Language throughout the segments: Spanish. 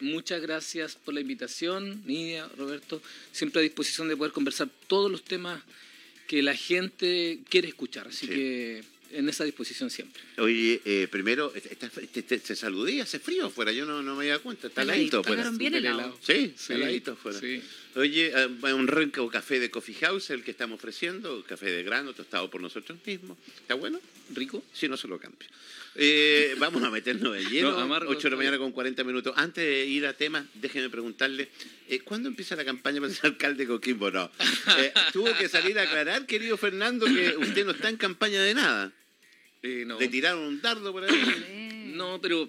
Muchas gracias por la invitación, Nidia, Roberto. Siempre a disposición de poder conversar todos los temas que la gente quiere escuchar. Así Sí. que en esa disposición siempre. Oye, eh, primero, te, te- te saludé, hace frío afuera, yo no, no me había cuenta, está heladito afuera. Llegaron bien helado. Sí, Sí, heladito afuera. sí. Oye, eh, un rico café de Coffee House, el que estamos ofreciendo, café de grano, tostado por nosotros mismos. ¿Está bueno? ¿Rico? Sí, no se lo cambio. Eh, vamos a meternos de lleno. No, amargo, 8 de la mañana con 40 minutos. Antes de ir a temas, déjeme preguntarle, eh, ¿cuándo empieza la campaña para ser alcalde de Coquimbo? No. Eh, tuvo que salir a aclarar, querido Fernando, que usted no está en campaña de nada. No. Le tiraron un dardo por ahí. No, pero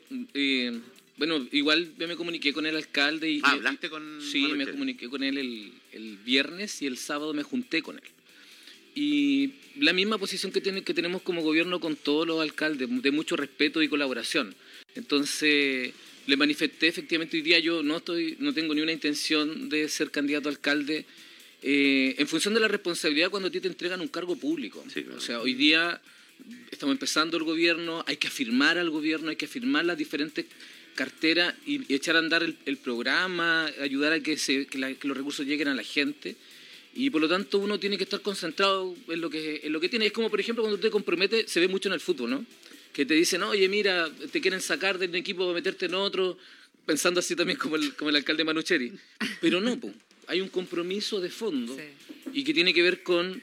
bueno, igual yo me comuniqué con el alcalde y... Ah, ¿hablaste con Sí, Manuel me comuniqué con él el, el viernes y el sábado me junté con él. Y la misma posición que, tiene, que tenemos como gobierno con todos los alcaldes, de mucho respeto y colaboración. Entonces, le manifesté efectivamente hoy día yo no, estoy, no tengo ni una intención de ser candidato a alcalde eh, en función de la responsabilidad cuando a ti te entregan un cargo público. Sí, claro. O sea, hoy día estamos empezando el gobierno, hay que afirmar al gobierno, hay que afirmar las diferentes carteras y, y echar a andar el, el programa, ayudar a que, se, que, la- que los recursos lleguen a la gente. Y por lo tanto uno tiene que estar concentrado en lo que, en lo que tiene. Es como, por ejemplo, cuando te compromete, se ve mucho en el fútbol, ¿no? Que te dicen, oye, mira, te quieren sacar de un equipo para meterte en otro, pensando así también como el, como el alcalde Manucheri. Pero no, po. hay un compromiso de fondo Sí. y que tiene que ver con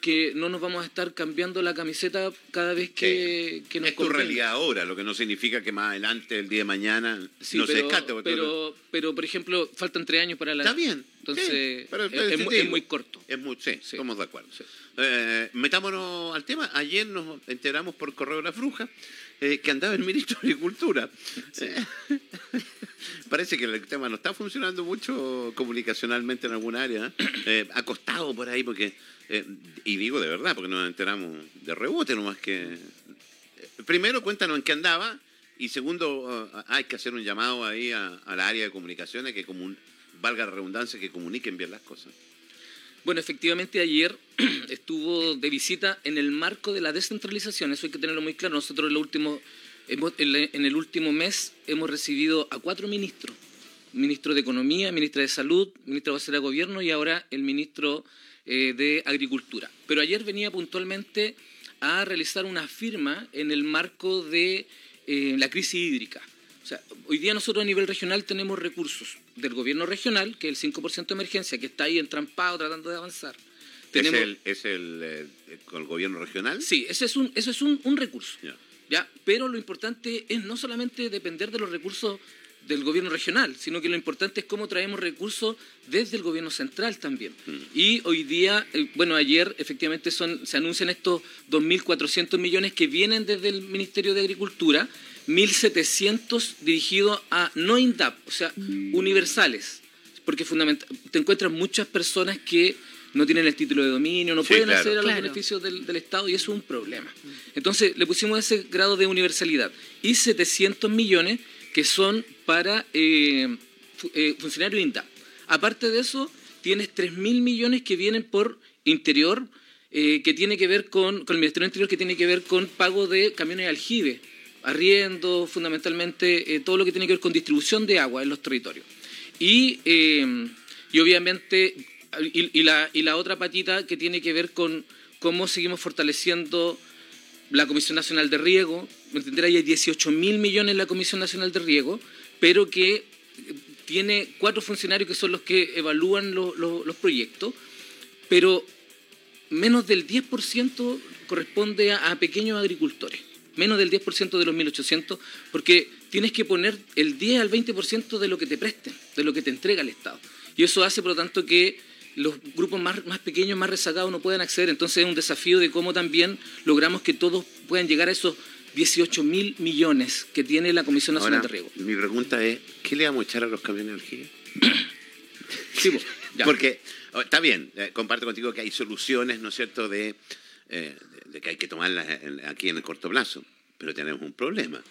que no nos vamos a estar cambiando la camiseta cada vez que, que nos es tu realidad ahora, lo que no significa que más adelante, el día de mañana, Sí, no se pero, descarte. porque pero, pero, por ejemplo, faltan tres años para la... Está bien. Entonces, sí, pero- es- pero muy corto. Es muy, sí, Sí. estamos de acuerdo. Eh, metámonos al tema. Ayer nos enteramos por correo de la bruja eh, que andaba el ministro de Agricultura. Eh, parece que el tema no está funcionando mucho comunicacionalmente en alguna área. Eh, ha costado por ahí porque, eh, y digo de verdad, porque nos enteramos de rebote nomás que... eh, Primero, cuéntanos en qué andaba. Y segundo, eh, hay que hacer un llamado ahí a, a la área de comunicaciones que, comun- valga la redundancia, que comuniquen bien las cosas. Bueno, efectivamente ayer estuvo de visita en el marco de la descentralización, eso hay que tenerlo muy claro. Nosotros en, lo último, hemos- en el último mes hemos recibido a cuatro ministros, ministro de Economía, ministra de Salud, ministro de de Gobierno y ahora el ministro eh, de Agricultura. Pero ayer venía puntualmente a realizar una firma en el marco de eh, la crisis hídrica. O sea, hoy día nosotros a nivel regional tenemos recursos del gobierno regional, que es el 5% de emergencia, que está ahí entrampado tratando de avanzar. Tenemos, ¿Es el, es el, eh, con el gobierno regional? Sí, ese es un, eso es un, un recurso. Ya. ¿Ya? Pero lo importante es no solamente depender de los recursos del gobierno regional, sino que lo importante es cómo traemos recursos desde el gobierno central también. Y hoy día, eh, bueno, ayer efectivamente son, se anuncian estos 2.400 millones que vienen desde el Ministerio de Agricultura, 1.700 dirigidos a no INDAP, o sea, universales. Porque fundamental, te encuentras muchas personas que no tienen el título de dominio, no Sí, pueden claro. acceder a los Claro. beneficios del, del Estado y eso es un problema. Entonces le pusimos ese grado de universalidad y 700 millones que son para eh, eh, funcionarios INDAP. Aparte de eso, tienes 3.000 millones que vienen por interior, eh, que tiene que ver con, con el Ministerio del Interior, que tiene que ver con pago de camiones de aljibe, arriendo, fundamentalmente, eh, todo lo que tiene que ver con distribución de agua en los territorios. Y, eh, y obviamente, y, la, y la otra patita que tiene que ver con cómo seguimos fortaleciendo la Comisión Nacional de Riego, ¿me entender? Hay 18 mil millones en la Comisión Nacional de Riego, pero que eh, tiene cuatro funcionarios que son los que evalúan lo- los proyectos, pero menos del 10% corresponde a, a pequeños agricultores, menos del 10% de los 1.800, porque tienes que poner el 10 al 20% de lo que te presten, de lo que te entrega el Estado. Y eso hace, por lo tanto, que los grupos más, más pequeños, más rezagados, no puedan acceder. Entonces es un desafío de cómo también logramos que todos puedan llegar a esos 18 mil millones que tiene la Comisión Nacional Ahora, de Riego. mi pregunta es, ¿qué le vamos a echar a los camiones de aljibe? Sí, po, ya. Porque oh, está bien, eh, comparto contigo que hay soluciones, ¿no es cierto?, de, eh, de- de que hay que tomarlas en- aquí en el corto plazo, pero tenemos un problema,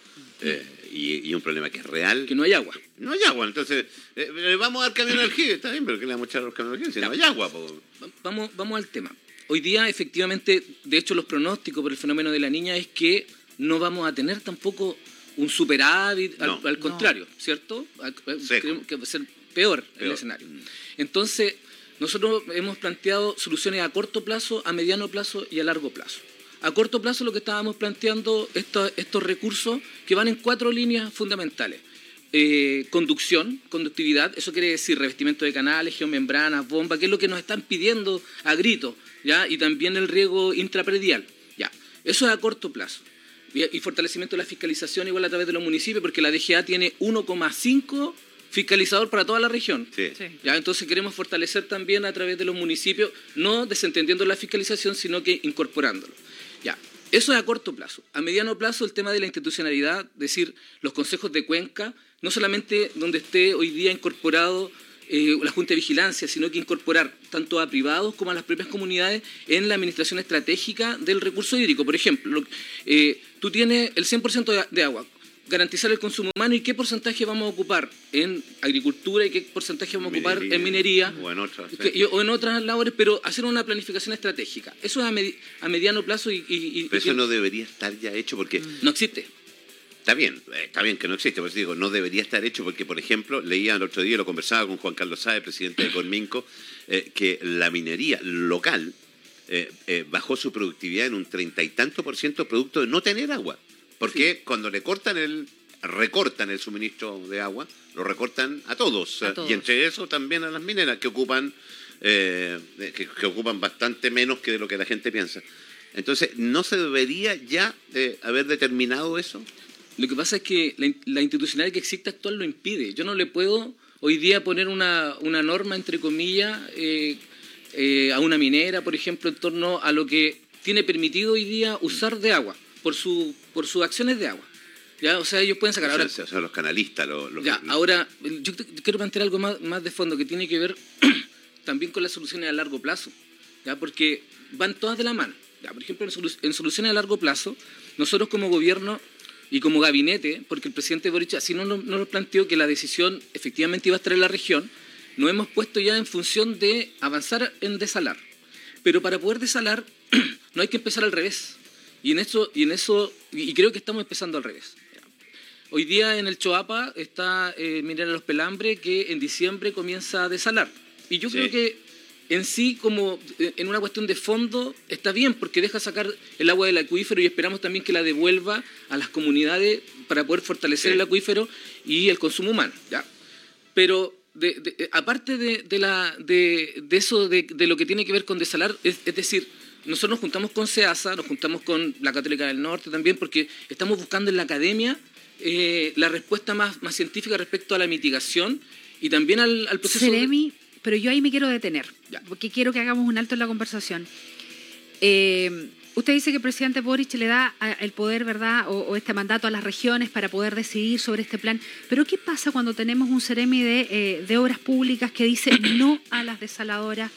eh, y, y un problema que es real. que no hay agua. No hay agua, entonces, eh, le vamos a dar camión de aljibe, está bien, pero ¿qué le vamos a echar a los camiones de aljibe? Si no hay agua, po. Va- Vamos, vamos al tema. Hoy día, efectivamente, de hecho, los pronósticos por el fenómeno de la niña es que no vamos a tener tampoco un superávit, al, No. al contrario, ¿cierto? Al- Seco. Creemos que va a ser peor, el Peor. escenario. Mm. Entonces, nosotros hemos planteado soluciones a corto plazo, a mediano plazo y a largo plazo. A corto plazo lo que estábamos planteando, estos, estos recursos que van en cuatro líneas fundamentales. Eh, conducción, conductividad, eso quiere decir revestimiento de canales, geomembranas, bombas, que es lo que nos están pidiendo a gritos, ¿ya? y también el riego intrapredial. ¿ya? Eso es a corto plazo. Y, y fortalecimiento de la fiscalización igual a través de los municipios, porque la DGA tiene 1,5 fiscalizador para toda la región. Sí. Sí. Ya, entonces queremos fortalecer también a través de los municipios, no desentendiendo la fiscalización, sino que incorporándolo. Eso es a corto plazo. A mediano plazo el tema de la institucionalidad, es decir, los consejos de Cuenca, no solamente donde esté hoy día incorporado eh, la Junta de Vigilancia, sino que incorporar tanto a privados como a las propias comunidades en la administración estratégica del recurso hídrico. Por ejemplo, lo- eh, tú tienes el 100% de, de agua, garantizar el consumo humano y qué porcentaje vamos a ocupar en agricultura y qué porcentaje vamos a ocupar en minería O en otras. sí. que- y- o en otras labores, pero hacer una planificación estratégica. Eso es a, medi- a mediano plazo y, y- y- Pero y eso no debería estar ya hecho porque no existe. Está bien, eh, está bien que no existe, pues digo, no debería estar hecho porque, por ejemplo, leía el otro día, lo conversaba con Juan Carlos Sáez, presidente de Conminco, eh, que la minería local eh, eh, bajó su productividad en un treinta y tanto por ciento producto de no tener agua. Porque cuando le cortan el, recortan el suministro de agua, lo recortan a todos. A todos. Y entre eso también a las mineras que ocupan, eh, que, que ocupan bastante menos que de lo que la gente piensa. Entonces, ¿no se debería ya eh, haber determinado eso? Lo que pasa es que la, la institucionalidad que existe actual lo impide. Yo no le puedo hoy día poner una, una norma, entre comillas, eh, eh, a una minera, por ejemplo, en torno a lo que tiene permitido hoy día usar de agua, por, su, por sus acciones de agua. ¿Ya? O sea, ellos pueden sacar. O sea, Ahora, o sea, los canalistas, los, los- Ya, los- ahora, yo quiero plantear algo más, más de fondo que tiene que ver también con las soluciones a largo plazo, ¿ya? porque van todas de la mano. Ya, por ejemplo, en, solu- en soluciones a largo plazo, nosotros como gobierno y como gabinete, porque el presidente Boric así no nos, no nos planteó que la decisión efectivamente iba a estar en la región, nos hemos puesto ya en función de avanzar en desalar. Pero para poder desalar no hay que empezar al revés. Y en eso, y en eso, y creo que estamos empezando al revés. Hoy día en el Choapa está eh, Minera Los Pelambres que en diciembre comienza a desalar. Y yo Sí. creo que en sí, como eh, en una cuestión de fondo, está bien porque deja sacar el agua del acuífero y esperamos también que la devuelva a las comunidades para poder fortalecer Sí. el acuífero y el consumo humano. ¿ya? Pero de- de- aparte de, de la, de, de eso, de, de lo que tiene que ver con desalar, es, es decir, nosotros nos juntamos con SEASA, nos juntamos con la Católica del Norte también, porque estamos buscando en la academia eh, la respuesta más, más científica respecto a la mitigación y también al, al proceso... de- Seremi, pero yo ahí me quiero detener, Ya. porque quiero que hagamos un alto en la conversación. Eh, usted dice que el presidente Boric le da a- el poder, ¿verdad?, o, o este mandato a las regiones para poder decidir sobre este plan. Pero ¿qué pasa cuando tenemos un de, eh, de obras públicas que dice no a las desaladoras?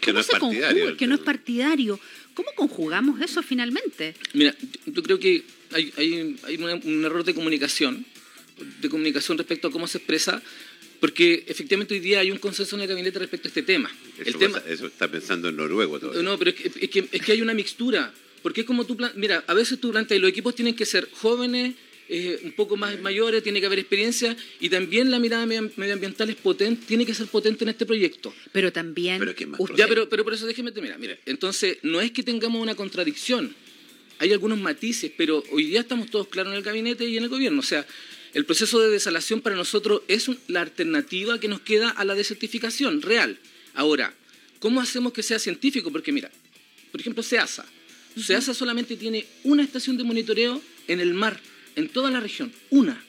Que ¿cómo no es se conjuga? partidario. Que no es partidario. ¿Cómo conjugamos eso finalmente? Mira, yo- yo creo que hay, hay- un error de comunicación, de comunicación respecto a cómo se expresa, porque efectivamente hoy día hay un consenso en el gabinete respecto a este tema. Eso, el tema pasa- eso está pensando en noruego todavía. No, pero es que, es que- es que hay una mixtura. Porque es como tú, mira, a veces tú planteas, los equipos tienen que ser jóvenes, eh, un poco más mayores, tiene que haber experiencia y también la mirada medio- medioambiental es potente, tiene que ser potente en este proyecto. Pero también... Pero ¿quién más Ya, pero, pero por eso déjeme terminar. Mira, entonces no es que tengamos una contradicción, hay algunos matices, pero hoy día estamos todos claros en el gabinete y en el gobierno. O sea, el proceso de desalación para nosotros es un- la alternativa que nos queda a la desertificación real. Ahora, ¿cómo hacemos que sea científico? Porque mira, por ejemplo, SEASA. SEASA solamente tiene una estación de monitoreo en el mar, en toda la región, una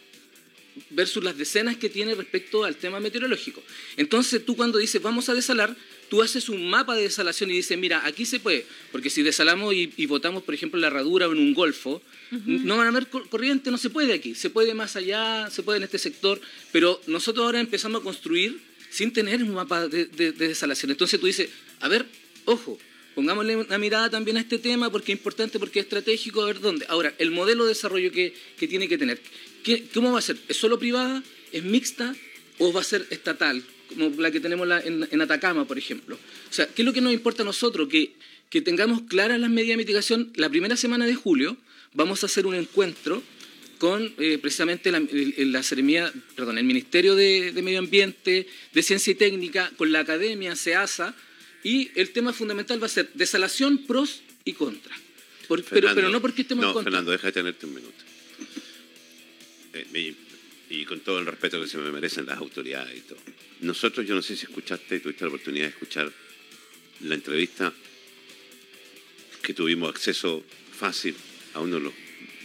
versus las decenas que tiene respecto al tema meteorológico. Entonces tú cuando dices vamos a desalar, tú haces un mapa de desalación y dices, mira, aquí se puede, porque si desalamos y, y botamos, por ejemplo, en la herradura o en un golfo, no van a haber cor- corriente, no se puede aquí, se puede más allá, se puede en este sector, pero nosotros ahora empezamos a construir sin tener un mapa de, de- de desalación. Entonces tú dices, a ver, ojo, pongámosle una mirada también a este tema porque es importante, porque es estratégico, a ver dónde. Ahora, el modelo de desarrollo que, que tiene que tener, ¿qué- ¿cómo va a ser? ¿Es solo privada? ¿Es mixta? ¿O va a ser estatal? Como la que tenemos en, en Atacama, por ejemplo. O sea, ¿qué es lo que nos importa a nosotros? Que, que tengamos claras las medidas de mitigación. La primera semana de julio vamos a hacer un encuentro con eh, precisamente la, el, la perdón, el Ministerio de, de Medio Ambiente, de Ciencia y Técnica, con la Academia, SEASA, y el tema fundamental va a ser desalación, pros y contras. Por- pero, Fernando, pero no porque estemos en No, contra. Fernando, deja de tenerte un minuto. Eh, y, y con todo el respeto que se me merecen las autoridades y todo. Nosotros, yo no sé si escuchaste, tuviste la oportunidad de escuchar la entrevista que tuvimos acceso fácil a uno de los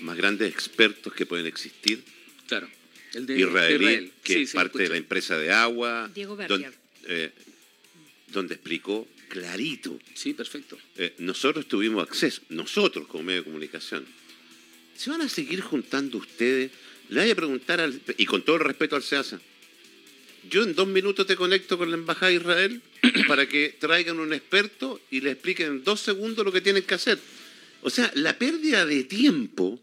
más grandes expertos que pueden existir, Claro. El de israelí, de Israel. que Sí, es sí, parte de la empresa de agua, Diego don- Berger. eh, donde explicó clarito Sí, perfecto. eh, nosotros tuvimos acceso, nosotros como medio de comunicación. ¿Se van a seguir juntando ustedes? Le voy a preguntar, al, y con todo el respeto al SEASA, yo en dos minutos te conecto con la Embajada de Israel para que traigan un experto y le expliquen en dos segundos lo que tienen que hacer. O sea, la pérdida de tiempo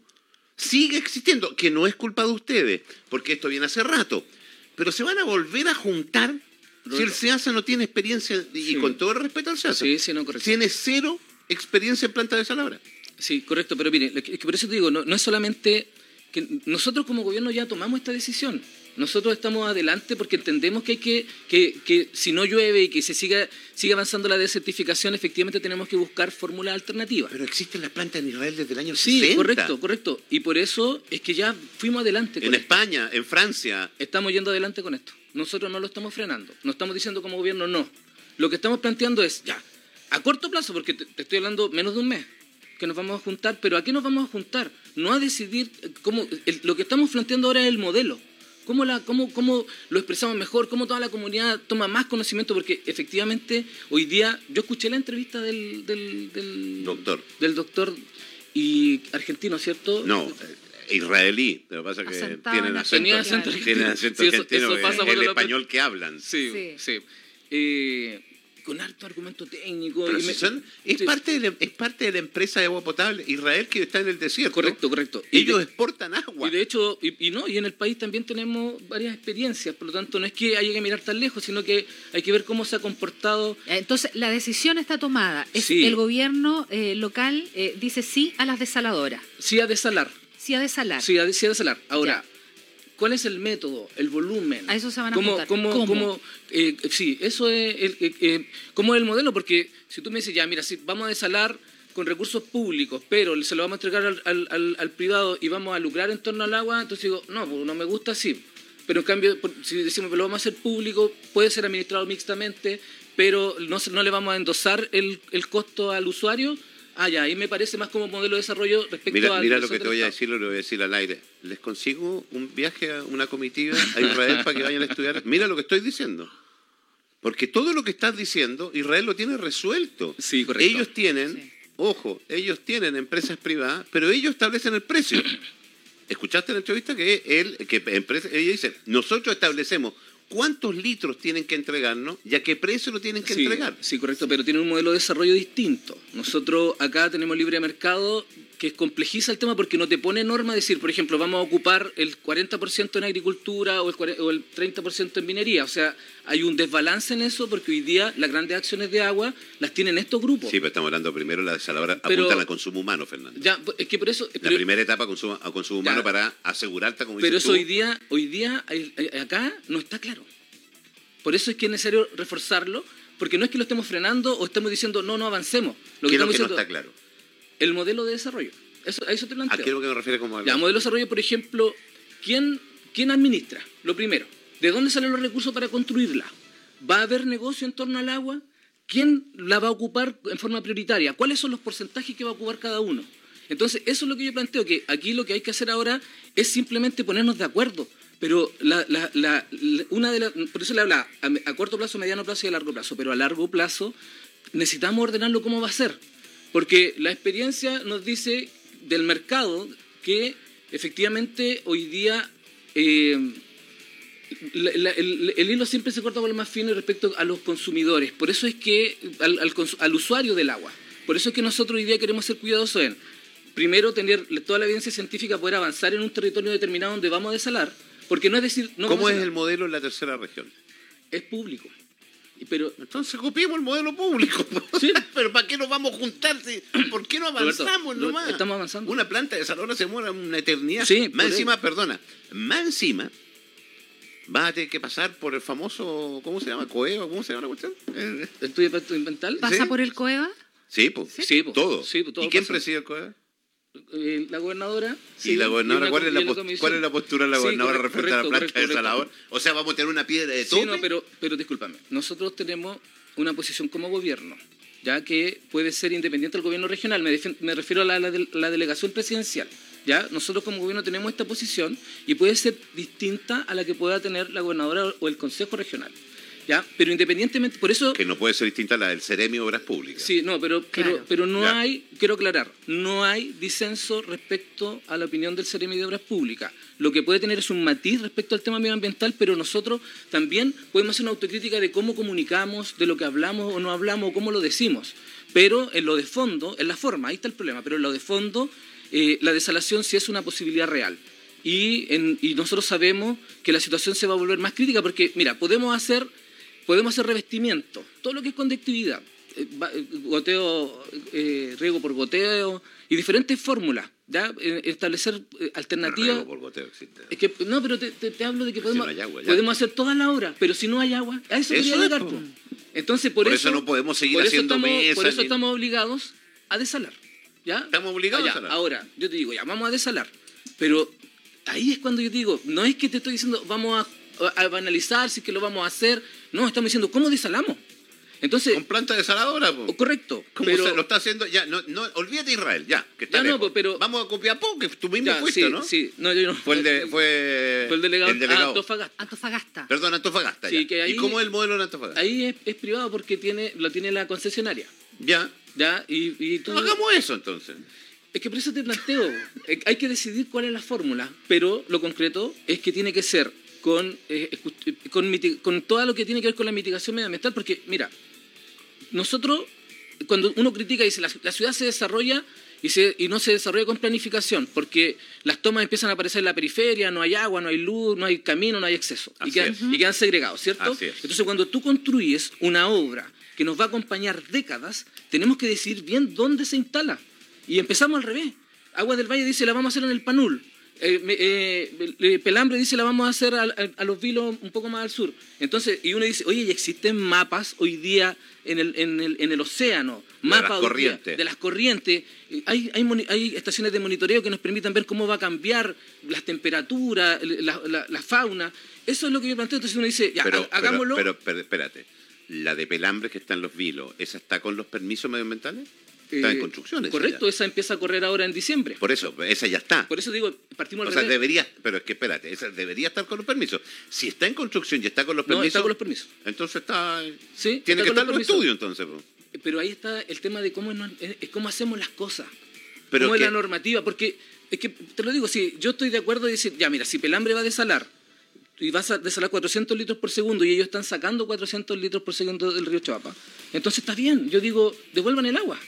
sigue existiendo, que no es culpa de ustedes, porque esto viene hace rato. Pero se van a volver a juntar si el SEASA no tiene experiencia, y Sí. con todo el respeto al SEASA, Sí, sí, no, correcto. tiene cero experiencia en planta de salabra. Sí, correcto, pero mire, es que por eso te digo, no, no es solamente que nosotros como gobierno ya tomamos esta decisión. Nosotros estamos adelante porque entendemos que hay que, que, que si no llueve y que se siga, sigue avanzando la desertificación, efectivamente tenemos que buscar fórmulas alternativas. Pero existen las plantas en Israel desde el año Sí, 60. correcto, correcto. Y por eso es que ya fuimos adelante con En esto. España, en Francia. Estamos yendo adelante con esto. Nosotros no lo estamos frenando. No estamos diciendo como gobierno no. Lo que estamos planteando es, ya, a corto plazo, porque te, te estoy hablando menos de un mes, que nos vamos a juntar, pero ¿a qué nos vamos a juntar? No a decidir cómo... el- lo que estamos planteando ahora es el modelo. ¿Cómo, la, cómo, ¿Cómo lo expresamos mejor? ¿Cómo toda la comunidad toma más conocimiento? Porque efectivamente hoy día yo escuché la entrevista del, del, del Doctor. Del doctor y argentino, ¿cierto? No, eh, israelí. Lo que pasa es que Asentado tienen en acento, acento tienen argentino. acento Sí, eso- argentino, eso pasa el lo- español que hablan. Sí, Sí. sí. Eh, con harto argumento técnico. Pero y si me- son- es, sí, parte de la, es parte de la empresa de agua potable. Israel que está en el desierto. Correcto, correcto. Y Ellos de- exportan agua. Y de hecho, y, y no, y en el país también tenemos varias experiencias, por lo tanto no es que haya que mirar tan lejos, sino que hay que ver cómo se ha comportado. Entonces, la decisión está tomada. Es Sí. El gobierno eh, local eh, dice sí a las desaladoras, Sí a desalar, sí a desalar. sí a, sí a desalar. Ahora, Ya. ¿Cuál es el método, el volumen? A eso se van a ¿Cómo, cómo- ¿Cómo? cómo, eh, sí, eso es el, eh, eh, ¿cómo es el modelo? Porque si tú me dices, ya, mira, si vamos a desalar con recursos públicos, pero se lo vamos a entregar al, al- al- al privado y vamos a lucrar en torno al agua, entonces digo, no, pues no me gusta así. Pero en cambio, si decimos que lo vamos a hacer público, puede ser administrado mixtamente, pero no, no le vamos a endosar el, el costo al usuario. Ah, ya, ahí me parece más como modelo de desarrollo respecto Mira, al mira lo que te voy a decir, lo voy a decir al aire. Les consigo un viaje a una comitiva a Israel para que vayan a estudiar. Mira lo que estoy diciendo. Porque todo lo que estás diciendo, Israel lo tiene resuelto. Sí, correcto. Ellos tienen, Sí. ojo, ellos tienen empresas privadas, pero ellos establecen el precio. ¿Escuchaste en la entrevista que él, que empresa, ella dice, nosotros establecemos cuántos litros tienen que entregarnos y a qué precio lo tienen que sí, entregar? Sí, correcto, pero tiene un modelo de desarrollo distinto. Nosotros acá tenemos libre mercado que complejiza el tema porque no te pone norma decir, por ejemplo, vamos a ocupar el 40% en agricultura o el, 40 o el 30% en minería. O sea, hay un desbalance en eso porque hoy día las grandes acciones de agua las tienen estos grupos. Sí, pero estamos hablando primero de la desaladora, apuntan al consumo humano, Fernando. Ya, es que por eso... La pero- primera etapa consumo, a consumo humano Ya. para asegurarte, como Pero eso tú, hoy día, hoy día acá no está claro. Por eso es que es necesario reforzarlo, porque no es que lo estemos frenando o estemos diciendo no, no avancemos. Lo ¿qué es lo que no está claro? el modelo de desarrollo. Eso, a eso te ¿A planteo. qué es lo que me refiere como Ya, modelo de desarrollo, por ejemplo, ¿quién, ¿quién administra? Lo primero, ¿de dónde salen los recursos para construirla? ¿Va a haber negocio en torno al agua? ¿Quién la va a ocupar en forma prioritaria? ¿Cuáles son los porcentajes que va a ocupar cada uno? Entonces, eso es lo que yo planteo, que aquí lo que hay que hacer ahora es simplemente ponernos de acuerdo. Pero una de por eso le hablaba, a, me- a corto plazo, mediano plazo y a largo plazo, pero a largo plazo necesitamos ordenarlo cómo va a ser. Porque la experiencia nos dice del mercado que efectivamente hoy día eh, la- la- el, el hilo siempre se corta por lo más fino respecto a los consumidores. Por eso es que, al, al cons- al usuario del agua. Por eso es que nosotros hoy día queremos ser cuidadosos en, primero, tener toda la evidencia científica, poder avanzar en un territorio determinado donde vamos a desalar. Porque no es decir, no ¿Cómo es el modelo en la tercera región? es público. Pero Entonces copiemos el modelo público. Sí. Pero ¿para qué nos vamos a juntar? ¿Por qué no Roberto, avanzamos lo- nomás? estamos avanzando. Una planta de salón se muere una eternidad. Sí, más encima, perdona, más encima vas a tener que pasar por el famoso, ¿cómo se llama? ¿Coeo? ¿Cómo se llama la cuestión? El estudio de impacto ambiental, ¿Pasa ¿Sí? por el COEVA? Sí, pues. Sí, po. Todo. Sí, po, todo ¿Y quién pasa. preside el COEA? eh, la gobernadora. y la gobernadora, ¿cuál, es la cuál es postura de la Sí, gobernadora correcto, respecto a la planta correcto, de. Salador? O sea, vamos a tener una piedra de Sí, tope. no, pero, pero discúlpame. Nosotros tenemos una posición como gobierno, ya que puede ser independiente del gobierno regional. Me, me refiero a la, la de- la delegación presidencial. Ya nosotros como gobierno tenemos esta posición y puede ser distinta a la que pueda tener la gobernadora o el consejo regional. ¿Ya? Pero independientemente, por eso Que no puede ser distinta a la del Ceremi Obras Públicas. Sí, no, pero, pero, Claro. pero no Ya. hay, quiero aclarar, no hay disenso respecto a la opinión del Ceremi de Obras Públicas. Lo que puede tener es un matiz respecto al tema medioambiental, pero nosotros también podemos hacer una autocrítica de cómo comunicamos, de lo que hablamos o no hablamos, o cómo lo decimos. Pero en lo de fondo, en la forma, ahí está el problema, pero en lo de fondo, eh, la desalación sí es una posibilidad real. Y, en- y nosotros sabemos que la situación se va a volver más crítica porque, mira, podemos hacer podemos hacer revestimiento, todo lo que es conductividad, eh, eh, goteo, eh, riego por goteo y diferentes fórmulas, ¿ya? Establecer alternativas. Riego por goteo existe. Es que, no, pero te, te- te hablo de que si podemos, no agua, podemos hacer toda la hora, pero si no hay agua, a eso, Eso quería llegar. Entonces, por, Por eso no podemos seguir por haciendo estamos, mesas Por eso ni- estamos obligados a desalar. ¿Ya? Estamos obligados Ah, a ya, desalar. Ahora, yo te digo, ya, vamos a desalar. Pero ahí es cuando yo te digo, no es que te estoy diciendo, vamos a, a banalizar, si es que lo vamos a hacer. No, estamos diciendo, ¿cómo desalamos? Entonces, Con planta desaladora, po. o- correcto. ¿Cómo pero, se lo está haciendo? Ya, no, no, olvídate Israel, ya, que está Ya no, lejos. pero- Vamos a Copiapó, que tú mismo ya, fuiste, sí, ¿no? Sí, no, yo no. Fue el, de, fue Fue el delegado, el delegado. Antofagasta. Antofagasta. Perdón, Antofagasta. Sí, ya. que ahí- ¿Y cómo es el modelo en Antofagasta? Ahí es, es privado porque tiene, lo tiene la concesionaria. Ya. ¿Ya? Y, y tú, Hagamos eso entonces. Es que por eso te planteo, eh, hay que decidir cuál es la fórmula, pero lo concreto es que tiene que ser con, eh, escu- con, todo lo que tiene que ver con la mitigación medioambiental, porque mira, nosotros, cuando uno critica y dice la, la ciudad se desarrolla y, se, y no se desarrolla con planificación, porque las tomas empiezan a aparecer en la periferia, no hay agua, no hay luz, no hay camino, no hay acceso, y quedan, y quedan segregados, ¿cierto? Entonces, cuando tú construyes una obra que nos va a acompañar décadas, tenemos que decidir bien dónde se instala. Y empezamos al revés. Agua del Valle dice la vamos a hacer en el Panul. Eh, eh, Pelambre dice la vamos a hacer al- a, los vilos un poco más al sur. Entonces, y uno dice, oye, ¿y existen mapas hoy día en el, en el, en el océano? De Mapas las día de las corrientes. Eh, Hay, hay, hay estaciones de monitoreo que nos permitan ver cómo va a cambiar las temperaturas, la, la- la fauna. Eso es lo que yo planteo. Entonces uno dice, ya, pero, ha- hagámoslo. Pero, pero, pero espérate. La de Pelambre que está en los vilos, ¿esa está con los permisos medioambientales? Está en Eh, construcción. Correcto, esa empieza a correr ahora en diciembre. Por eso, esa ya está. Por eso digo, partimos O al sea, revés. debería, pero es que espérate, esa debería estar con los permisos. Si está en construcción y está con los No, permisos. está con los permisos. Entonces está. Sí, tiene está que estar en los estudios, entonces. Pero ahí está el tema de cómo, no- es- cómo hacemos las cosas. Pero cómo es la normativa. Porque, es que, te lo digo, si yo estoy de acuerdo y decir, ya, mira, si Pelambre va a desalar y va a desalar 400 litros por segundo y ellos están sacando 400 litros por segundo del río Choapa, entonces está bien. Yo digo, devuelvan el agua.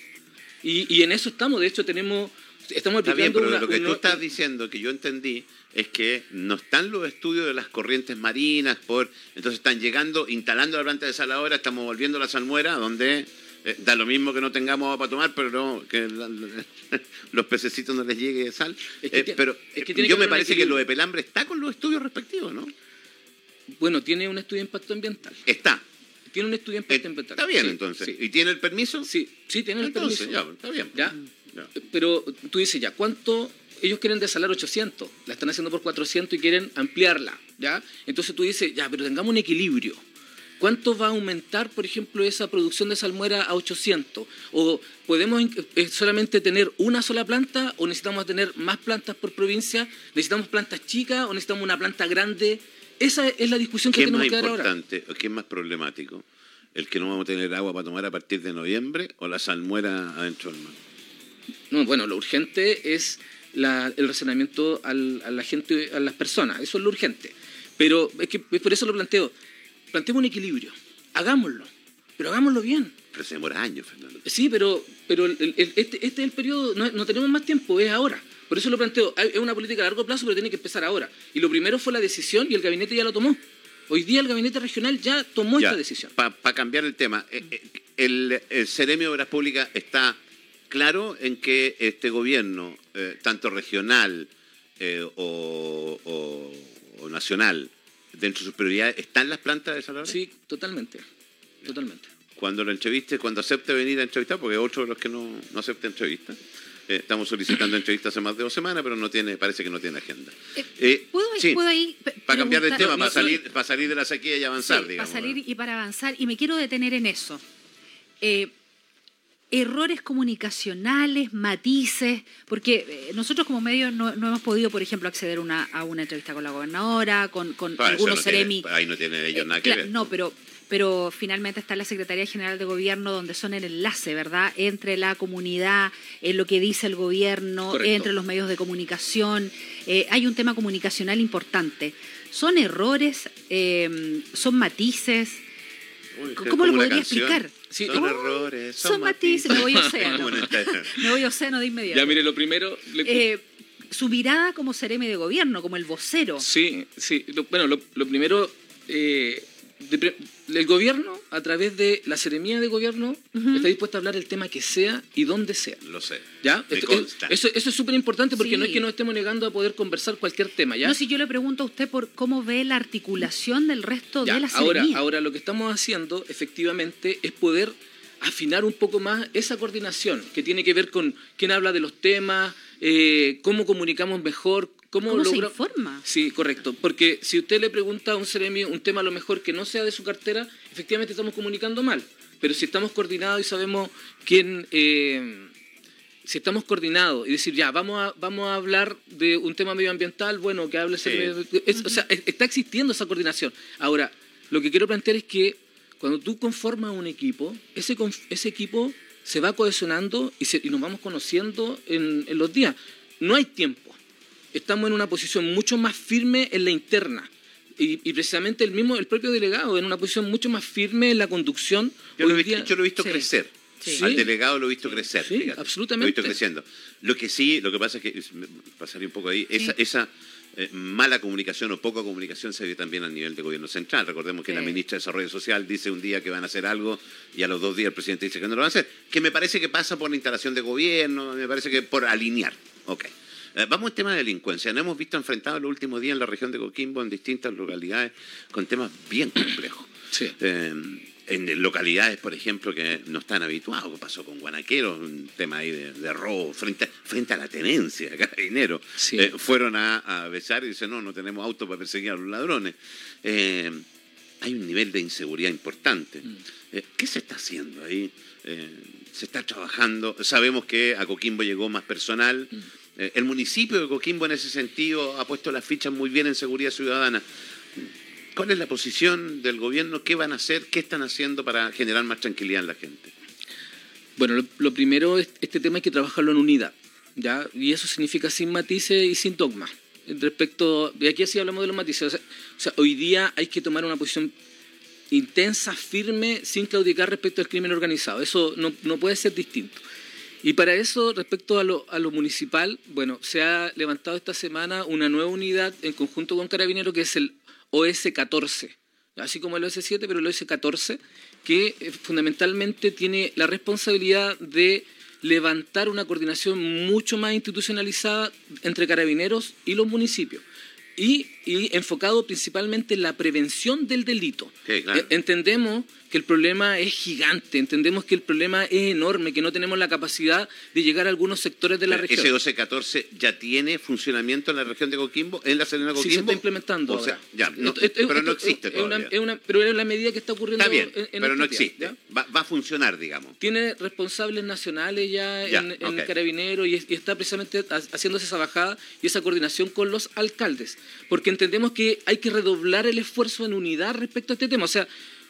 Y, y en eso estamos. De hecho, tenemos. Estamos Está bien, aplicando pero una- lo que tú una- estás diciendo, que yo entendí, es que no están los estudios de las corrientes marinas, por entonces están llegando, instalando la planta de desaladora, estamos volviendo a la salmuera, donde eh, da lo mismo que no tengamos agua para tomar, pero no, que la- los pececitos no les llegue sal. Es que Eh, pero es que eh, tiene que yo me parece que lo de Pelambre está con los estudios respectivos, ¿no? Bueno, tiene un estudio de impacto ambiental. Está. Tiene un estudio de Eh, impacto ambiental. está bien, Sí, entonces. Sí, ¿Y tiene el permiso? sí, sí, tiene el permiso. ya, está bien. ¿Ya? Ya. Pero tú dices, ya, ¿cuánto? Ellos quieren desalar 800, la están haciendo por 400 y quieren ampliarla, ¿ya? Entonces tú dices, ya, pero tengamos un equilibrio. ¿Cuánto va a aumentar, por ejemplo, esa producción de salmuera a 800? ¿O podemos eh, solamente tener una sola planta o necesitamos tener más plantas por provincia? ¿Necesitamos plantas chicas o necesitamos una planta grande? Esa es la discusión que ¿Qué es tenemos más que dar ahora. importante o qué es más problemático? ¿El que no vamos a tener agua para tomar a partir de noviembre o la salmuera adentro del mar? No, bueno, lo urgente es la- el razonamiento al- a la gente, a las personas. Eso es lo urgente. Pero es que es por eso lo planteo. Planteemos un equilibrio. Hagámoslo. Pero hagámoslo bien. Pero se demora años, Fernando. Sí, pero, pero el- el- este, este es el periodo, no, no tenemos más tiempo, es ahora. Por eso lo planteo. Es una política a largo plazo, pero tiene que empezar ahora. Y lo primero fue la decisión y el gabinete ya lo tomó. Hoy día el gabinete regional ya tomó Ya, esta decisión. Para cambiar el tema, eh, eh, el, el de Obras Públicas está claro en que este gobierno, eh, tanto regional eh, o, o- o nacional, dentro de sus prioridades, ¿están las plantas de desaladoras? Sí, totalmente. Totalmente. Cuando lo entreviste, cuando acepte venir a entrevistar, porque otro de los que no, no acepta entrevistas. Eh, estamos solicitando entrevistas hace más de dos semanas, pero no tiene, parece que no tiene agenda. Eh, Eh, ¿Puedo, sí, puedo ahí para cambiar de tema, No, para salir, para salir de la sequía y avanzar, Sí, digamos. Para salir y para avanzar, y me quiero detener en eso. Eh, errores comunicacionales, matices, porque nosotros como medio no, no hemos podido, por ejemplo, acceder una- a una entrevista con la gobernadora, con, algunos no tiene- seremi. ahí no tienen ellos nada que ver. No, pero, pero finalmente está la Secretaría General de Gobierno, donde son el enlace, ¿verdad?, entre la comunidad, en lo que dice el gobierno, Correcto. entre los medios de comunicación. Eh, hay un tema comunicacional importante. ¿Son errores? Eh, ¿Son matices? Uy, ¿Cómo lo podría canción. explicar? Sí, son errores, son, son matices, me voy a océano. Me voy a océano de inmediato. Ya, mire, lo primero... le- Eh, su mirada como sereme de gobierno, como el vocero. Sí, sí. Lo- bueno, lo, lo primero, eh, de pre- el gobierno, a través de la seremía de gobierno, está dispuesto a hablar el tema que sea y donde sea. Lo sé. ¿Ya? Esto- consta. eso, eso es súper importante porque Sí. no es que nos estemos negando a poder conversar cualquier tema, ¿ya? No, si yo le pregunto a usted por cómo ve la articulación del resto Ya, de la ahora, seremía. ahora lo que estamos haciendo efectivamente es poder afinar un poco más esa coordinación que tiene que ver con quién habla de los temas, eh, cómo comunicamos mejor, cómo, ¿Cómo se logra- informa? Sí, correcto. Porque si usted le pregunta a un seremio un tema a lo mejor que no sea de su cartera, efectivamente estamos comunicando mal. Pero si estamos coordinados y sabemos quién... eh, si estamos coordinados y decir, ya, vamos a, vamos a hablar de un tema medioambiental, bueno, que hable... O sea, es- está existiendo esa coordinación. Ahora, lo que quiero plantear es que cuando tú conformas un equipo, ese, ese equipo se va cohesionando y, se- y nos vamos conociendo en, en los días. No hay tiempo. Estamos en una posición mucho más firme en la interna. Y, y precisamente el mismo, el propio delegado, en una posición mucho más firme en la conducción. Yo lo, he visto, yo lo he visto Sí. crecer. Sí. Al delegado lo he visto crecer. Sí, fíjate. absolutamente. Lo he visto creciendo. Lo que sí, lo que pasa es que, pasaría un poco ahí, esa, eh, mala comunicación o poca comunicación se ve también a nivel de gobierno central. Recordemos que Sí. la ministra de Desarrollo Social dice un día que van a hacer algo y a los dos días el presidente dice que no lo van a hacer. Que me parece que pasa por la instalación de gobierno, me parece que por alinear. Ok. Eh, Vamos al tema de delincuencia. Nos hemos visto enfrentados los últimos días en la región de Coquimbo, en distintas localidades, con temas bien complejos. Sí. Eh, en localidades, por ejemplo, que no están habituados, que pasó con Guanaquero, un tema ahí de, de robo frente, frente a la tenencia, carabinero. Sí. Eh, fueron a, a besar y dicen, no, no tenemos auto para perseguir a los ladrones. Eh, hay un nivel de inseguridad importante. Mm. Eh, ¿Qué se está haciendo ahí? Se está trabajando. Sabemos que a Coquimbo llegó más personal. Mm. Eh, el municipio de Coquimbo en ese sentido ha puesto las fichas muy bien en seguridad ciudadana. ¿Cuál es la posición del gobierno? ¿Qué van a hacer? ¿Qué están haciendo para generar más tranquilidad en la gente? Bueno, lo, lo primero es este tema hay que trabajarlo en unidad, ¿ya? Y eso significa sin matices y sin dogmas. Respecto, y aquí así hablamos de los matices, o sea, o sea, hoy día hay que tomar una posición intensa, firme, sin claudicar respecto al crimen organizado. Eso no, no puede ser distinto. Y para eso, respecto a lo, a lo municipal, bueno, se ha levantado esta semana una nueva unidad en conjunto con Carabineros que es el OS-14, así como el OS-7, pero el OS-14, que eh, fundamentalmente tiene la responsabilidad de levantar una coordinación mucho más institucionalizada entre carabineros y los municipios. Y, y enfocado principalmente en la prevención del delito. Sí, claro. Eh, Entendemos que el problema es gigante, entendemos que el problema es enorme, que no tenemos la capacidad de llegar a algunos sectores de la región. ¿Ese 1214 ya tiene funcionamiento en la región de Coquimbo, en la Serena de Sí, Coquimbo? se está implementando O sea, ya, no- Esto- esto- pero no esto- existe es una- todavía. es una- pero es la medida que está ocurriendo Está bien, en, en pero no existe. Va, va a funcionar, digamos. Tiene responsables nacionales ya, Ya, en, en ok. Carabineros y, y está precisamente ha- haciéndose esa bajada y esa coordinación con los alcaldes, porque entendemos que hay que redoblar el esfuerzo en unidad respecto a este tema. O sea,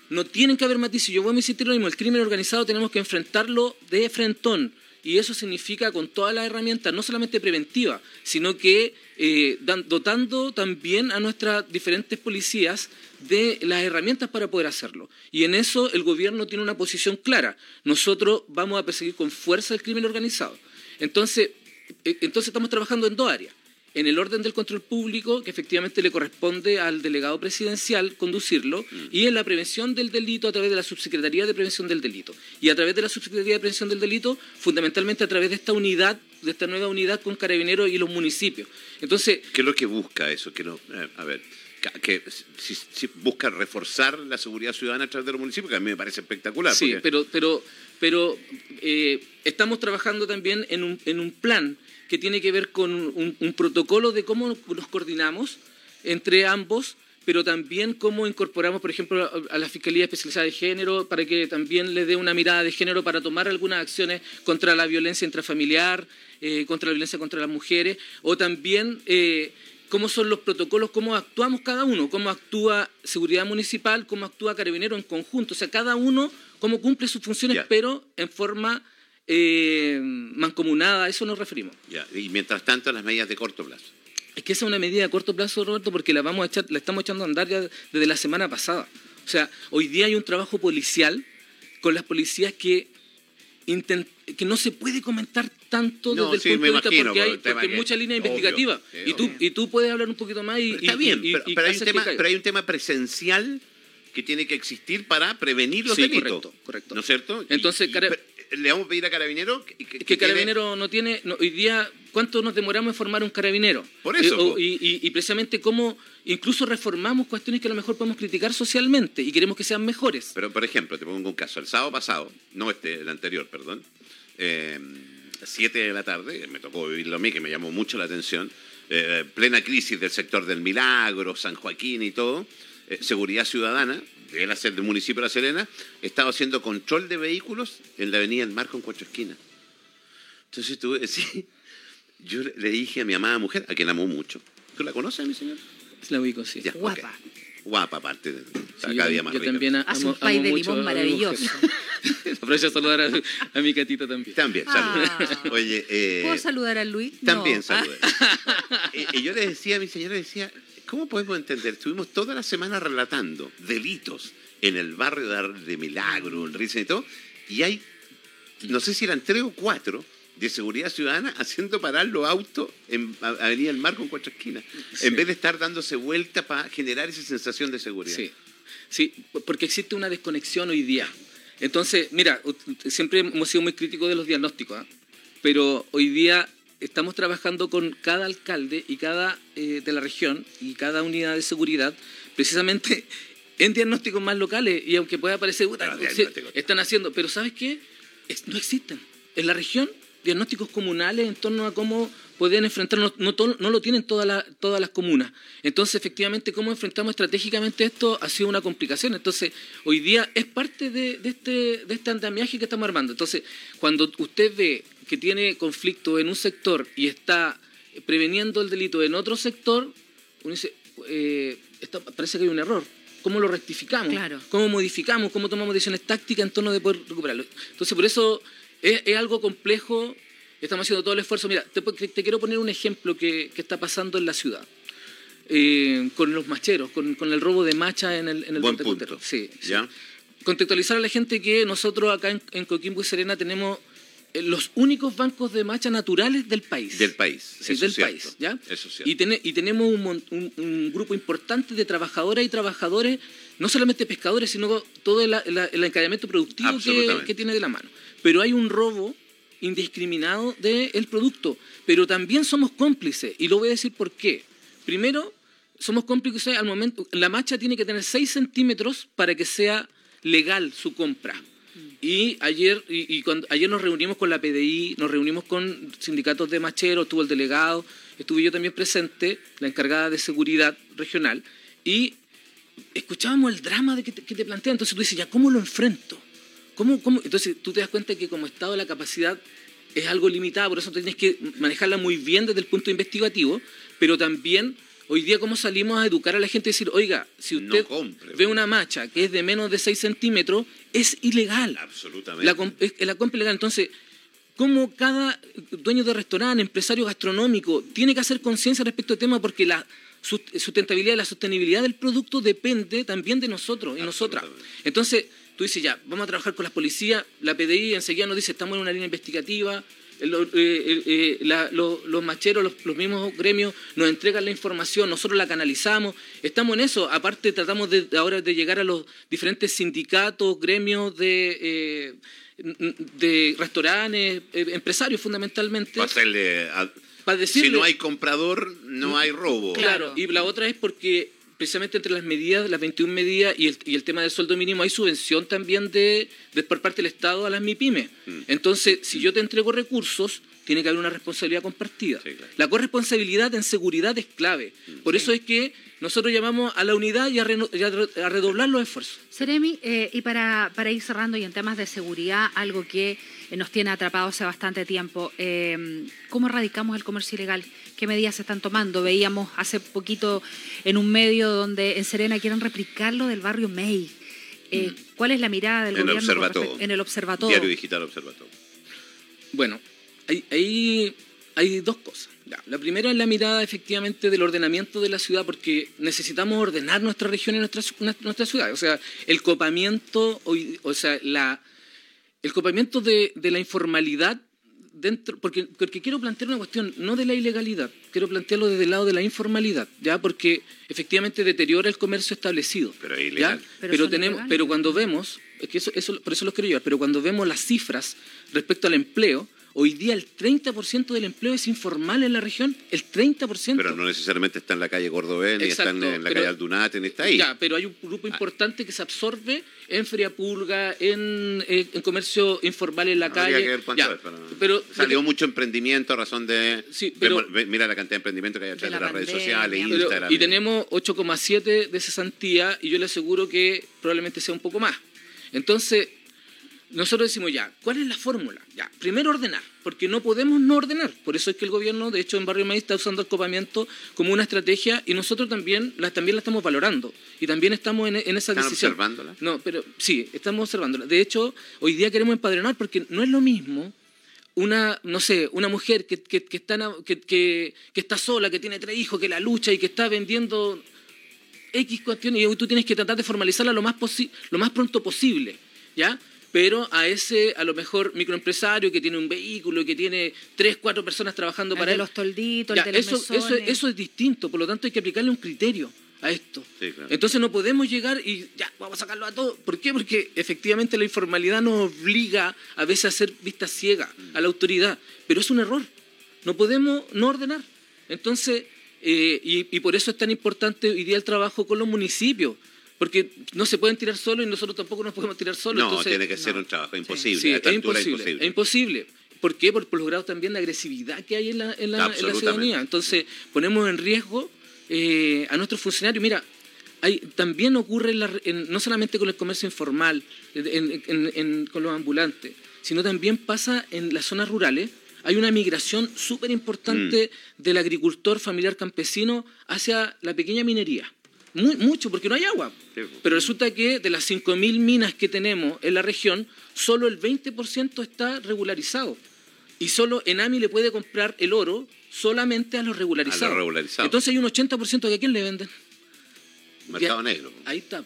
no tienen que haber matices. Yo voy a insistir lo mismo, el crimen organizado tenemos que enfrentarlo de frentón. Y eso significa con todas las herramientas, no solamente preventivas, sino que eh, dotando también a nuestras diferentes policías de las herramientas para poder hacerlo. Y en eso el gobierno tiene una posición clara. Nosotros vamos a perseguir con fuerza el crimen organizado. Entonces, eh, entonces estamos trabajando en dos áreas. En el orden del control público, que efectivamente le corresponde al delegado presidencial conducirlo, Mm. y en la prevención del delito a través de la Subsecretaría de Prevención del Delito. Y a través de la Subsecretaría de Prevención del Delito, fundamentalmente a través de esta unidad, de esta nueva unidad con carabineros y los municipios. Entonces, ¿Qué es lo que busca eso? Que no, eh, a ver, que si, si busca reforzar la seguridad ciudadana a través de los municipios, que a mí me parece espectacular. Sí, porque- pero, pero, pero eh, estamos trabajando también en un, en un plan que tiene que ver con un, un protocolo de cómo nos coordinamos entre ambos, pero también cómo incorporamos, por ejemplo, a- la Fiscalía Especializada de Género para que también le dé una mirada de género para tomar algunas acciones contra la violencia intrafamiliar, eh, contra la violencia contra las mujeres, o también... eh, cómo son los protocolos, cómo actuamos cada uno, cómo actúa seguridad municipal, cómo actúa carabinero en conjunto, o sea, cada uno cómo cumple sus funciones, pero en forma eh, mancomunada, a eso nos referimos. Ya, y mientras tanto, las medidas de corto plazo. Es que esa es una medida a corto plazo, Roberto, porque la vamos a echar, la estamos echando a andar ya desde la semana pasada. O sea, hoy día hay un trabajo policial con las policías que intent- que no se puede comentar tanto No, desde sí, el punto de vista imagino, porque por hay porque hay mucha línea obvio, investigativa sí, y tú y tú puedes hablar un poquito más y, Está y- bien, y- pero, hay un tema, caiga. pero hay un tema presencial que tiene que existir para prevenir los Sí, delitos. correcto, correcto. ¿No es cierto? Entonces, cara- le vamos a pedir a Carabinero que, que- que que tiene- Carabinero no tiene, no, hoy día, ¿cuánto nos demoramos en formar un carabinero? Por eso, Eh, o- po. y, y- y precisamente cómo incluso reformamos cuestiones que a lo mejor podemos criticar socialmente y queremos que sean mejores. Pero, por ejemplo, te pongo un caso. El sábado pasado, no este, el anterior, perdón, eh, 7 de la tarde, me tocó vivirlo a mí, que me llamó mucho la atención, eh, plena crisis del sector del Milagro, San Joaquín y todo, eh, Seguridad Ciudadana, de la, del municipio de La Serena, estaba haciendo control de vehículos en la avenida El Marco en Cuatro Esquinas. Entonces tuve, sí, yo le- le dije a mi amada mujer, a quien amo mucho, ¿tú la conoces, mi señor? La ubico, sí. Ya. Guapa. Guapa, aparte, de, Sí, cada día más yo rica. también a- Hace amo, un pay amo de mucho limón maravilloso. Aprovecho a saludar a, a mi catita también. También. Ah. Oye, eh, ¿Puedo saludar a Luis? No. También Ah, saludé. y, y yo le decía a mi señora, decía, ¿cómo podemos entender? Estuvimos toda la semana relatando delitos en el barrio de, Milagro, en Risen y todo, y hay, no sé si eran tres o cuatro de seguridad ciudadana haciendo parar los autos en Avenida El Mar con cuatro esquinas, Sí. en vez de estar dándose vuelta para generar esa sensación de seguridad. Sí, sí, porque existe una desconexión hoy día. Entonces, mira, siempre hemos sido muy críticos de los diagnósticos, ¿ah? pero hoy día estamos trabajando con cada alcalde y cada eh, de la región y cada unidad de seguridad, precisamente en diagnósticos más locales. Y aunque pueda parecer, "Puta, Claro, sí, diagnósticos. están haciendo, pero ¿sabes qué? Es- no existen. En la región, diagnósticos comunales en torno a cómo pueden enfrentar, no, no lo tienen todas las todas las comunas. Entonces, efectivamente, cómo enfrentamos estratégicamente esto ha sido una complicación. Entonces, hoy día es parte de, de este, de este andamiaje que estamos armando. Entonces, cuando usted ve que tiene conflicto en un sector y está preveniendo el delito en otro sector, uno dice, eh, parece que hay un error. ¿Cómo lo rectificamos? Claro. ¿Cómo modificamos? ¿Cómo tomamos decisiones tácticas en torno de poder recuperarlo? Entonces, por eso es, es algo complejo. Estamos haciendo todo el esfuerzo. Mira, te, te quiero poner un ejemplo que, que está pasando en la ciudad. Eh, con los macheros, con, con el robo de macha en el, en el Buen punto. Sí, sí. ¿Ya? Contextualizar a la gente que nosotros acá en, en Coquimbo y Serena tenemos los únicos bancos de macha naturales del país. Del país. Sí, eso del es cierto. país, ¿ya? Eso es cierto. Y, tene- y tenemos un, un- un grupo importante de trabajadoras y trabajadores, no solamente pescadores, sino todo el, el- el encadenamiento productivo que, que tiene de la mano. Pero hay un robo indiscriminado del producto, pero también somos cómplices, y lo voy a decir por qué. Primero, somos cómplices al momento, la macha tiene que tener 6 centímetros para que sea legal su compra. Y ayer, y, y cuando, ayer nos reunimos con la PDI, nos reunimos con sindicatos de macheros, estuvo el delegado, estuve yo también presente, la encargada de seguridad regional, y escuchábamos el drama de que te, que te plantea. Entonces tú dices, ya, ¿cómo lo enfrento? ¿Cómo, cómo? Entonces tú te das cuenta que como Estado la capacidad es algo limitada, por eso tienes que manejarla muy bien desde el punto investigativo, pero también hoy día cómo salimos a educar a la gente y decir, oiga, si No usted compre. ve una macha que es de menos de 6 centímetros, es ilegal. Absolutamente. La, la compra ilegal. Entonces, ¿cómo cada dueño de restaurante, empresario gastronómico, tiene que hacer conciencia respecto al tema? Porque la sus- sustentabilidad y la sostenibilidad del producto depende también de nosotros y nosotras. Entonces, tú dices, ya, vamos a trabajar con las policías, la PDI enseguida nos dice, estamos en una línea investigativa, lo- eh, eh, eh, la- lo- los macheros, los, los mismos gremios nos entregan la información, nosotros la canalizamos, estamos en eso. Aparte, tratamos de, ahora de llegar a los diferentes sindicatos, gremios de, eh, de restaurantes, eh, empresarios fundamentalmente. Para hacerle a- Para si decirle- no hay comprador, no hay robo. Claro, y la otra es porque precisamente entre las medidas, las 21 medidas y el, y el tema del sueldo mínimo hay subvención también de, de por parte del Estado a las MIPYMES. Mm. Entonces, si yo te entrego recursos, tiene que haber una responsabilidad compartida. Sí, claro. Mm. La corresponsabilidad en seguridad es clave. Por eso es que nosotros llamamos a la unidad y a, reno- y a re- a redoblar los esfuerzos. Seremi, eh, y para, para ir cerrando y en temas de seguridad, algo que eh, nos tiene atrapados hace bastante tiempo, eh, ¿cómo erradicamos el comercio ilegal? ¿Qué medidas se están tomando? Veíamos hace poquito en un medio donde en Serena quieren replicarlo del barrio May. Eh, ¿Cuál es la mirada del. En el gobierno con Observatorio. en el observatorio? Diario Digital Observatorio. Bueno, hay, hay, hay dos cosas. Ya, La primera es la mirada efectivamente del ordenamiento de la ciudad, porque necesitamos ordenar nuestra región y nuestra, nuestra ciudad. O sea, el copamiento, o sea, la, el copamiento de, de la informalidad dentro, porque, porque quiero plantear una cuestión, no de la ilegalidad, quiero plantearlo desde el lado de la informalidad, ya porque efectivamente deteriora el comercio establecido. Pero es ¿ya? ilegal. Pero tenemos, pero cuando vemos, es que eso, eso, por eso los quiero llevar, pero cuando vemos las cifras respecto al empleo, hoy día el 30% del empleo es informal en la región, el 30%. Pero no necesariamente está en la calle Cordobés, ni está en, la pero- calle Aldunate, ni está ahí. Ya, pero hay un grupo importante que se absorbe en Feria Pulga, en, eh, en comercio informal en la Habría calle. que ver cuánto Ya, es, pero pero- salió mucho emprendimiento a razón de... Sí, pero- mira la cantidad de emprendimiento que hay a través De de, la las redes sociales, Pero- Instagram. y tenemos 8,7 de cesantía y yo le aseguro que probablemente sea un poco más. Entonces, nosotros decimos ya, ¿cuál es la fórmula? Ya, primero ordenar, porque no podemos no ordenar. Por eso es que el gobierno, de hecho, en Barrio Maíz está usando el copamiento como una estrategia y nosotros también la, también la estamos valorando. Y también estamos en, en esa ¿Están decisión. observándola? No, pero sí, estamos observándola. De hecho, hoy día queremos empadronar porque no es lo mismo una, no sé, una mujer que, que, que está, que, que- que está sola, que tiene tres hijos, que la lucha y que está vendiendo X cuestiones y tú tienes que tratar de formalizarla lo más, posi- lo más pronto posible, ¿ya? Pero a ese, a lo mejor, microempresario que tiene un vehículo y que tiene tres, cuatro personas trabajando El para de él. los tolditos, Ya, el de los eso, eso, es distinto, por lo tanto hay que aplicarle un criterio a esto. Sí, claro. Entonces no podemos llegar y ya, vamos a sacarlo a todo. ¿Por qué? Porque efectivamente la informalidad nos obliga a veces a hacer vista ciega a la autoridad, pero es un error. No podemos no ordenar. Entonces, eh, y, y por eso es tan importante hoy día el trabajo con los municipios, porque no se pueden tirar solos y nosotros tampoco nos podemos tirar solos. No, Entonces, tiene que ser no. un trabajo imposible. Sí, a esta es imposible, es imposible. ¿Por qué? Por, por los grados también de agresividad que hay en la, en la, en la Absolutamente. ciudadanía. Entonces, ponemos en riesgo eh, a nuestros funcionarios. Mira, hay, también ocurre en la no solamente con el comercio informal, con los ambulantes, sino también pasa en las zonas rurales. Hay una migración súper importante Mm. del agricultor familiar campesino hacia la pequeña minería. Muy, mucho, porque no hay agua. Pero resulta que de las 5.000 minas que tenemos en la región, solo el 20% está regularizado. Y solo Enami le puede comprar el oro solamente a los regularizados. A los regularizados. Entonces hay un 80% que a quién le venden. Mercado negro. Ahí está.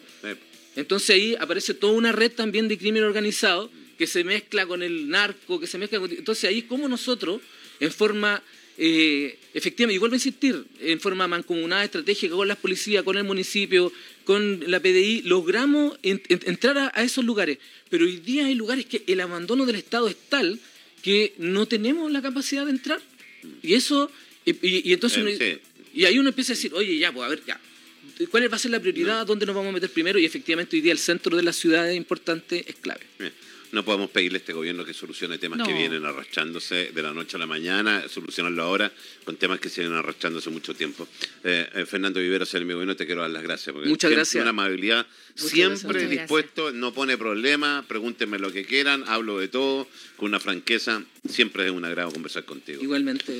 Entonces ahí aparece toda una red también de crimen organizado que se mezcla con el narco, que se mezcla con... Entonces ahí como nosotros, en forma eh, efectiva, y vuelvo a insistir, en forma mancomunada, estratégica con las policías, con el municipio, con la PDI, logramos en- en- entrar a, a esos lugares. Pero hoy día hay lugares que el abandono del Estado es tal que no tenemos la capacidad de entrar. Y eso, y, y- y entonces... Eh, uno- sí. y ahí uno empieza a decir, oye, ya, pues a ver, ya. ¿Cuál va a ser la prioridad? ¿Dónde nos vamos a meter primero? Y efectivamente hoy día el centro de la ciudad es importante, es clave. No podemos pedirle a este gobierno que solucione temas No. que vienen arrastrándose de la noche a la mañana, solucionarlo ahora con temas que se vienen arrastrando hace mucho tiempo. Eh, eh, Fernando Vivero, ser mi gobierno, te quiero dar las gracias. porque Muchas gracias. Una amabilidad, Muchas siempre gracias. dispuesto, no pone problema, pregúntenme lo que quieran, hablo de todo, con una franqueza. Siempre es un agrado conversar contigo. Igualmente.